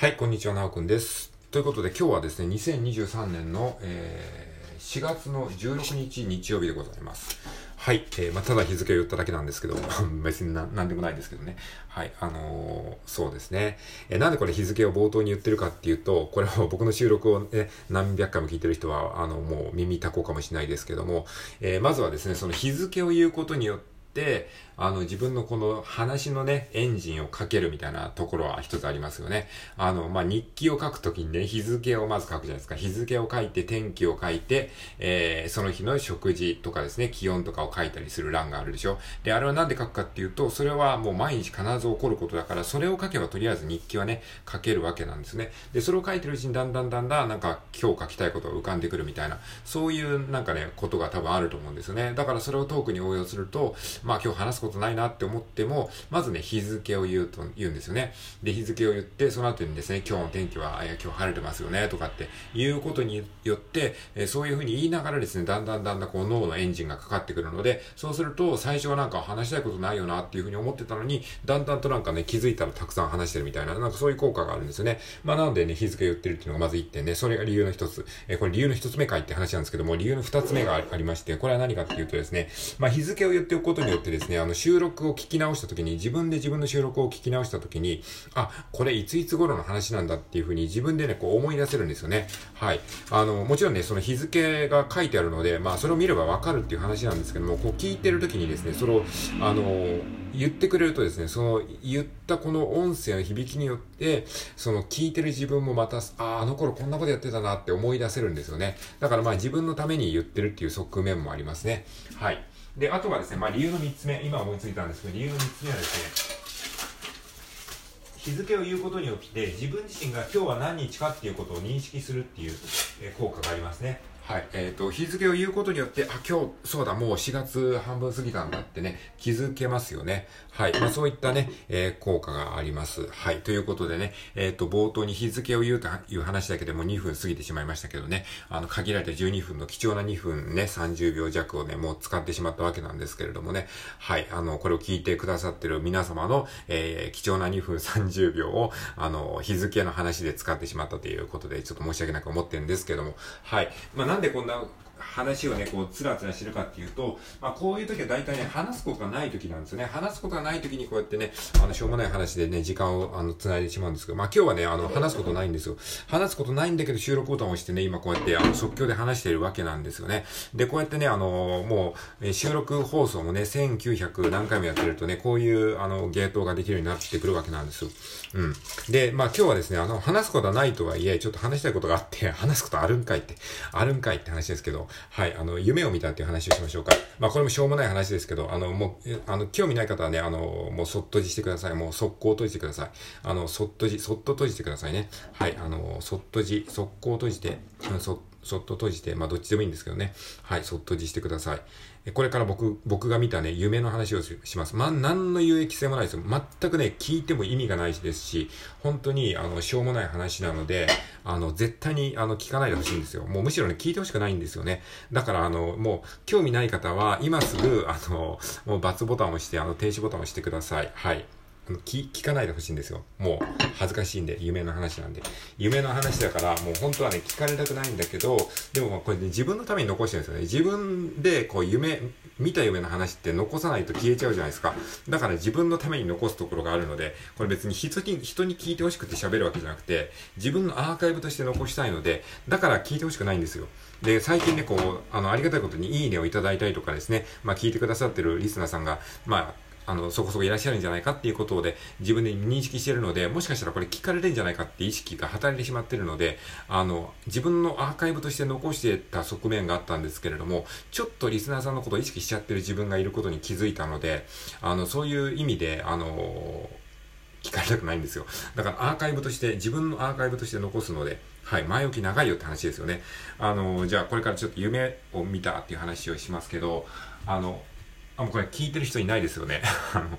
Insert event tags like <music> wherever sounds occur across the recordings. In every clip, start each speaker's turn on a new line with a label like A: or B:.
A: はい、こんにちは、なおくんです。ということで、今日はですね、2023年の、えー、4月の16日日曜日でございます。はい、えー、まあ、ただ日付を言っただけなんですけど、<laughs> 別になんでもないんですけどね。はい、あのー、そうですね。えー、なんでこれ日付を冒頭に言ってるかっていうと、これは <laughs> 僕の収録をね、何百回も聞いてる人は、あの、もう耳たこうかもしれないですけども、え、まずはですね、その日付を言うことによって、あの、自分のこの話のね、エンジンをかけるみたいなところは一つありますよね。あの、まあ、日記を書くときにね、日付をまず書くじゃないですか。日付を書いて、天気を書いて、えー、その日の食事とかですね、気温とかを書いたりする欄があるでしょ。で、あれはなんで書くかっていうと、それはもう毎日必ず起こることだから、それを書けばとりあえず日記はね、書けるわけなんですね。で、それを書いてるうちにだんだんだんだんなんか今日書きたいことが浮かんでくるみたいな、そういうなんかね、ことが多分あると思うんですよね。だからそれをトークに応用すると、まあ今日話すことないなって思っても、まずね、日付を言うと、言うんですよね。で、日付を言って、その後にですね、今日の天気は、え今日晴れてますよね、とかっていうことによって、えそういうふうに言いながらですね、だんだんだんだんこう脳のエンジンがかかってくるので、そうすると、最初はなんか話したいことないよなっていうふうに思ってたのに、だんだんとなんかね、気づいたらたくさん話してるみたいな、なんかそういう効果があるんですよね。まあなんでね、日付を言ってるっていうのがまず1点ね、それが理由の一つ。えこれ理由の一つ目かいって話なんですけども、理由の二つ目がありまして、これは何かっていうとですね、まあ日付を言っておくことによってですね、あの収録を聞き直した時に自分で自分の収録を聞き直した時に、あ、これいついつ頃の話なんだっていうふうに自分でね、こう思い出せるんですよね。はい。あの、もちろんね、その日付が書いてあるので、まあ、それを見ればわかるっていう話なんですけども、こう聞いてる時にですね、それを、あの、言ってくれるとですね、その言ったこの音声の響きによって、その聞いてる自分もまた、ああ、あの頃こんなことやってたなって思い出せるんですよね。だからまあ自分のために言ってるっていう側面もありますね。はい。で、あとはですね、まあ理由の3つ目、今思いついたんですけど、理由の3つ目はですね、日付を言うことによって自分自身が今日は何日かっていうことを認識するっていう、効果がありますね。はい。えっ、ー、と、日付を言うことによって、あ、今日、そうだ、もう4月半分過ぎたんだってね、気づけますよね。はい。まあ、そういったね、えー、効果があります。はい。ということでね、えっ、ー、と、冒頭に日付を言うという話だけでも2分過ぎてしまいましたけどね、あの、限られた12分の貴重な2分ね、30秒弱をね、もう使ってしまったわけなんですけれどもね、はい。あの、これを聞いてくださってる皆様の、えー、貴重な2分30秒を、あの、日付の話で使ってしまったということで、ちょっと申し訳なく思ってるんですけども、はい。まあ、なんでこんな話をね、こう、つらつらしてるかっていうと、まあ、こういう時は大体ね、話すことがない時なんですよね。話すことがない時にこうやってね、あの、しょうもない話でね、時間を、あの、繋いでしまうんですけど、まあ、今日はね、あの、話すことないんですよ。話すことないんだけど、収録ボタンを押してね、今こうやって、あの、即興で話しているわけなんですよね。で、こうやってね、あの、もう、収録放送もね、1900何回もやってるとね、こういう、あの、ゲートができるようになってくるわけなんですよ。うん。で、まあ、今日はですね、あの、話すことはないとはいえ、ちょっと話したいことがあって、話すことあるんかいって、あるんかいって話ですけど、はい、あの、夢を見たっていう話をしましょうか。まあ、これもしょうもない話ですけど、あの、もう、あの、興味ない方はね、あの、もうそっとじしてください。もう速攻閉じてください。あの、そっとじ、そっと閉じてくださいね。はい、あの、そっとじ、速攻閉じて、そ、そっと閉じて、まあ、どっちでもいいんですけどね。はい、そっと閉じしてください。これから僕、僕が見たね、夢の話をします。まあ、何の有益性もないですよ。全くね、聞いても意味がないですし、本当に、あの、しょうもない話なので、あの、絶対に、あの、聞かないでほしいんですよ。もうむしろね、聞いてほしくないんですよね。だから、あの、もう、興味ない方は、今すぐ、あの、もう、×ボタンを押して、あの、停止ボタンを押してください。はい。聞聞かないでほしいんですよ。もう恥ずかしいんで、夢の話なんで。夢の話だから、もう本当はね、聞かれたくないんだけど、でもこれね、自分のために残してるんですよね。自分でこう夢、見た夢の話って残さないと消えちゃうじゃないですか。だから自分のために残すところがあるので、これ別に人に、人に聞いてほしくて喋るわけじゃなくて、自分のアーカイブとして残したいので、だから聞いてほしくないんですよ。で、最近ね、こう、あの、ありがたいことにいいねをいただいたりとかですね、まあ聞いてくださってるリスナーさんが、まあ、あの、そこそこいらっしゃるんじゃないかっていうことで自分で認識してるので、もしかしたらこれ聞かれるんじゃないかって意識が働いてしまってるので、あの、自分のアーカイブとして残してた側面があったんですけれども、ちょっとリスナーさんのことを意識しちゃってる自分がいることに気づいたので、あの、そういう意味で、あの、聞かれたくないんですよ。だからアーカイブとして、自分のアーカイブとして残すので、はい、前置き長いよって話ですよね。あの、じゃあこれからちょっと夢を見たっていう話をしますけど、あの、あ、もうこれ聞いてる人いないですよね。<laughs> あの、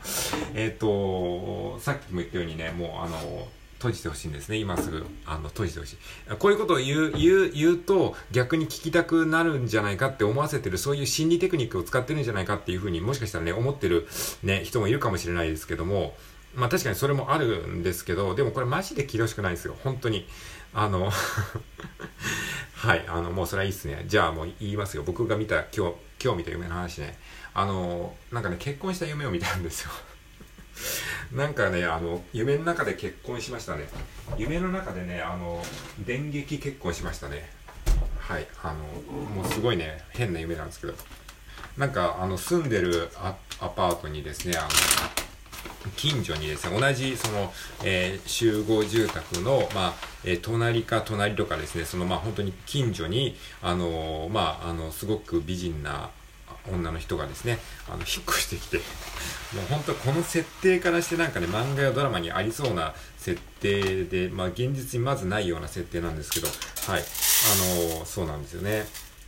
A: えっ、ー、と、さっきも言ったようにね、もうあの、閉じてほしいんですね。今すぐ、あの、閉じてほしい。こういうことを言う、言う、言うと逆に聞きたくなるんじゃないかって思わせてる、そういう心理テクニックを使ってるんじゃないかっていうふうにもしかしたらね、思ってるね、人もいるかもしれないですけども、まあ確かにそれもあるんですけど、でもこれマジで聞いてほしくないですよ。本当に。あの <laughs> はい、あの、もうそれはいいっすね。じゃあもう言いますよ。僕が見た、今日、今日見た夢の話ね。あの、なんかね、結婚した夢を見たんですよ。<laughs> なんかね、あの、夢の中で結婚しましたね。夢の中でね、あの、電撃結婚しましたね。はい、あの、もうすごいね、変な夢なんですけど。なんか、あの、住んでるアパートにですね、あの、近所にですね、同じ、その、えー、集合住宅の、まあ、えー、隣か隣とかですね、その、まあ、本当に近所に、あのー、まあ、あの、すごく美人な女の人がですね、あの、引っ越してきて、<laughs> もう本当この設定からしてなんかね、漫画やドラマにありそうな設定で、まあ、現実にまずないような設定なんですけど、はい、あのそうなんですよね。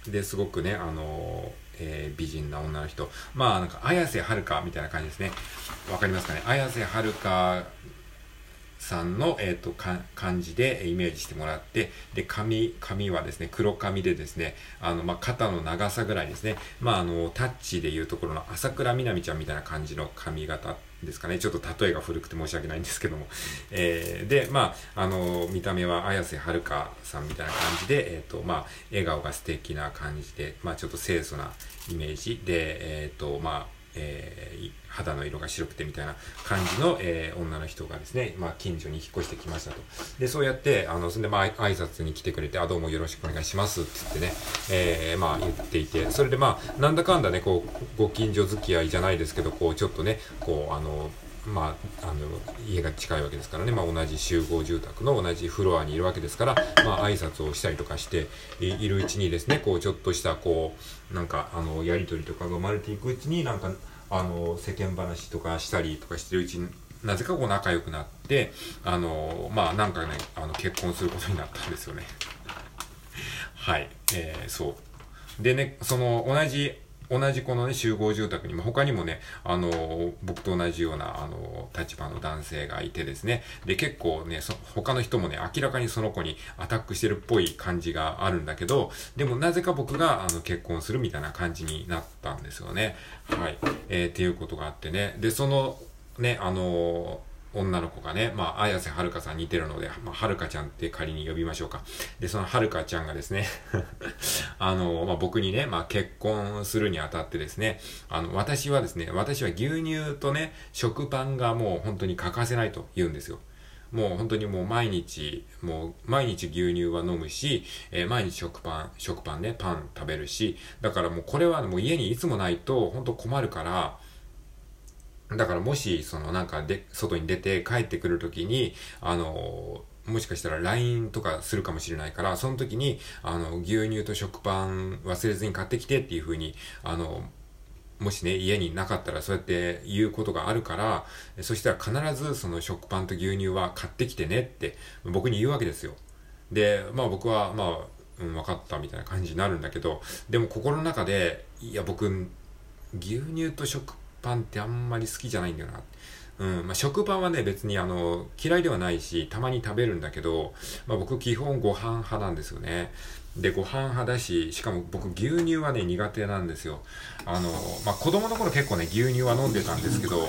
A: で、すごくね、あのえー、美人な女の人。まあ、なんか、綾瀬はるかみたいな感じですね。わかりますかね？綾瀬はるかさんの、えっ、ー、と、漢字でイメージしてもらって、で、髪、髪はですね、黒髪でですね、あの、まあ、肩の長さぐらいですね、まあ、あの、タッチでいうところの朝倉みなみちゃんみたいな感じの髪型ですかね。ちょっと例えが古くて申し訳ないんですけども。えー、で、まあ、あの、見た目は綾瀬はるかさんみたいな感じで、え、ー、と、まあ、笑顔が素敵な感じで、まあ、ちょっと清楚なイメージで、えっ、ー、と、まあ、えー、肌の色が白くてみたいな感じの、えー、女の人がですね、まあ、近所に引っ越してきましたと。で、そうやって、あの、そんで、まあ、挨拶に来てくれて、あ、どうもよろしくお願いしますって言ってね、えー、まあ、言っていて、それでまあ、なんだかんだね、こう、ご近所付き合いじゃないですけど、こう、ちょっとね、こう、あの、まあ、あの、家が近いわけですからね、まあ、同じ集合住宅の同じフロアにいるわけですから、まあ、挨拶をしたりとかしているうちにですね、こう、ちょっとした、こう、なんか、あの、やりとりとかが生まれていくうちに、なんか、あの、世間話とかしたりとかしてるうちに、なぜかこう仲良くなって、あの、まあ、なんかね、あの、結婚することになったんですよね。はい、えー、そう。でね、その、同じ同じこのね、集合住宅にも他にもね、あの、僕と同じような、あの、立場の男性がいてですね、で、結構ね、そ他の人もね、明らかにその子にアタックしてるっぽい感じがあるんだけど、でもなぜか僕が、あの、結婚するみたいな感じになったんですよね。はい。えー、っていうことがあってね。で、その、ね、あの女の子がね、まあ、綾瀬はるかさん似てるので、まあ、はるかちゃんって仮に呼びましょうか。で、そのはるかちゃんがですね <laughs> あの、まあ、僕にね、まあ、結婚するにあたってですね、あの、私はですね、私は牛乳とね、食パンがもう本当に欠かせないと言うんですよ。もう本当にもう毎日、もう毎日牛乳は飲むし、えー、毎日食パン、食パンね、パン食べるし、だからもうこれはもう家にいつもないと本当困るから、だからもし、そのなんかで、外に出て帰ってくるときに、あの、もしかしたら LINE とかするかもしれないから、その時に、あの、牛乳と食パン忘れずに買ってきてっていう風に、あの、もしね、家になかったらそうやって言うことがあるから、そしたら必ずその食パンと牛乳は買ってきてねって僕に言うわけですよ。で、まあ僕は、まあ、うん、分かったみたいな感じになるんだけど、でも心の中で、いや僕、牛乳と食パンってあんまり好きじゃないんだよな。うん、まあ、食パンはね、別にあの、嫌いではないし、たまに食べるんだけど、まあ、僕基本ご飯派なんですよね。で、ご飯派だし、しかも僕牛乳はね、苦手なんですよ。あの、まあ、子供の頃結構ね、牛乳は飲んでたんですけど、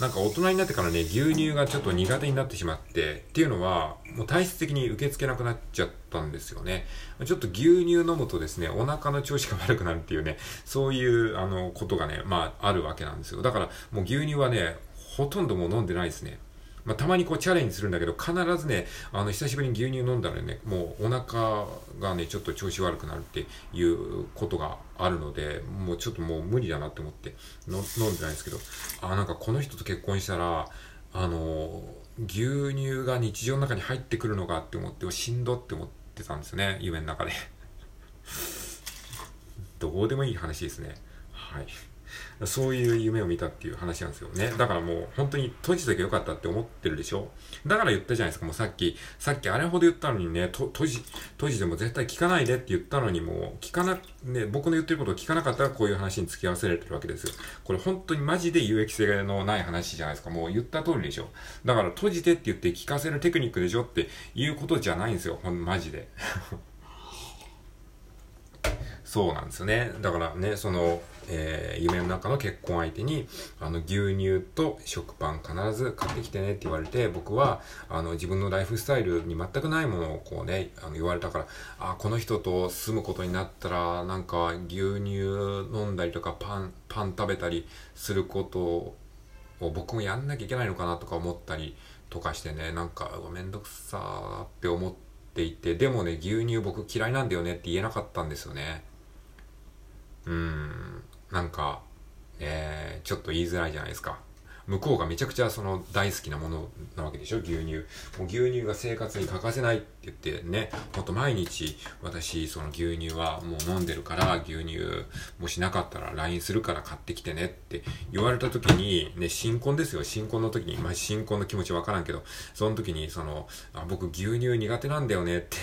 A: なんか大人になってからね、牛乳がちょっと苦手になってしまって、っていうのは、もう体質的に受け付けなくなっちゃったんですよね。ちょっと牛乳飲むとですね、お腹の調子が悪くなるっていうね、そういう、あの、ことがね、まあ、あるわけなんですよ。だから、もう牛乳はね、ほとんどもう飲んでないですね。まあ、たまにこうチャレンジするんだけど、必ずね、あの、久しぶりに牛乳飲んだらね、もうお腹がね、ちょっと調子悪くなるっていうことがあるので、もうちょっともう無理だなって思って飲んでないんですけど、あ、なんかこの人と結婚したら、あの、牛乳が日常の中に入ってくるのかって思って、しんどって思ってたんですよね、夢の中で <laughs> どうでもいい話ですね。はい。そういう夢を見たっていう話なんですよね。だからもう本当に閉じとけよかったって思ってるでしょ？だから言ったじゃないですか。もうさっき、さっきあれほど言ったのにね、と閉じ、閉じても絶対聞かないでって言ったのにもう聞かな、ね、僕の言ってることを聞かなかったらこういう話に付き合わせられてるわけですよ。これ本当にマジで有益性のない話じゃないですか。もう言った通りでしょ。だから閉じてって言って聞かせるテクニックでしょっていうことじゃないんですよ。ほん、マジで。そうなんですよね。だからね、その、えー、夢の中の結婚相手に、あの、牛乳と食パン必ず買ってきてねって言われて、僕は、あの、自分のライフスタイルに全くないものをこうね、あの言われたから、あ、この人と住むことになったら、なんか牛乳飲んだりとか、パン、パン食べたりすることを僕もやんなきゃいけないのかなとか思ったりとかしてね、なんか、めんどくさーって思っていて、でもね、牛乳僕嫌いなんだよねって言えなかったんですよね。うん、なんか、えー、ちょっと言いづらいじゃないですか。向こうがめちゃくちゃその大好きなものなわけでしょ？牛乳。もう牛乳が生活に欠かせないって言ってね、ほんと毎日私その牛乳はもう飲んでるから牛乳もしなかったら LINE するから買ってきてねって言われた時に、ね、新婚ですよ。新婚の時に、まあ新婚の気持ちわからんけど、その時にその、あ僕牛乳苦手なんだよねって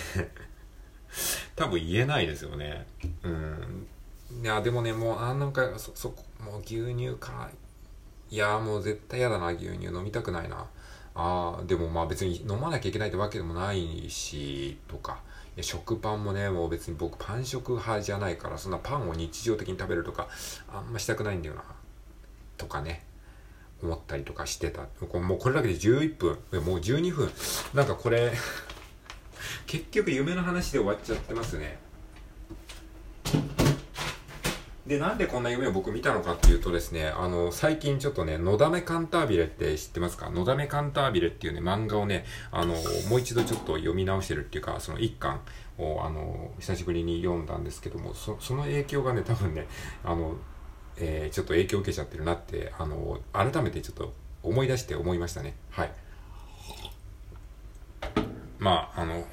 A: 多分言えないですよね。うん。いや、でもね、もう、あ、なんか、そ、そこ、もう牛乳か。いや、もう絶対嫌だな、牛乳飲みたくないな。ああ、でもまあ別に飲まなきゃいけないってわけでもないし、とか。いや、食パンもね、もう別に僕パン食派じゃないから、そんなパンを日常的に食べるとか、あんましたくないんだよな。とかね。思ったりとかしてた。もうこれだけで11分。もう12分。なんかこれ <laughs> 結局夢の話で終わっちゃってますね。で、なんでこんな夢を僕見たのかっていうとですね、あの、最近ちょっとね、のだめカンタービレって知ってますか？のだめカンタービレっていうね、漫画をね、あの、もう一度ちょっと読み直してるっていうか、その一巻を、あの、久しぶりに読んだんですけども、そその影響がね、多分ね、あの、えー、ちょっと影響を受けちゃってるなって、あの、改めてちょっと思い出して思いましたね。はい。まあ、あの、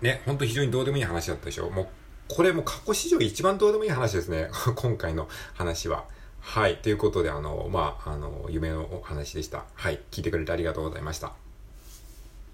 A: ね、ほんと非常にどうでもいい話だったでしょ？もうこれも過去史上一番どうでもいい話ですね。<laughs> 今回の話は。はい。ということで、あの、まあ、あの、夢のお話でした。はい。聞いてくれてありがとうございました。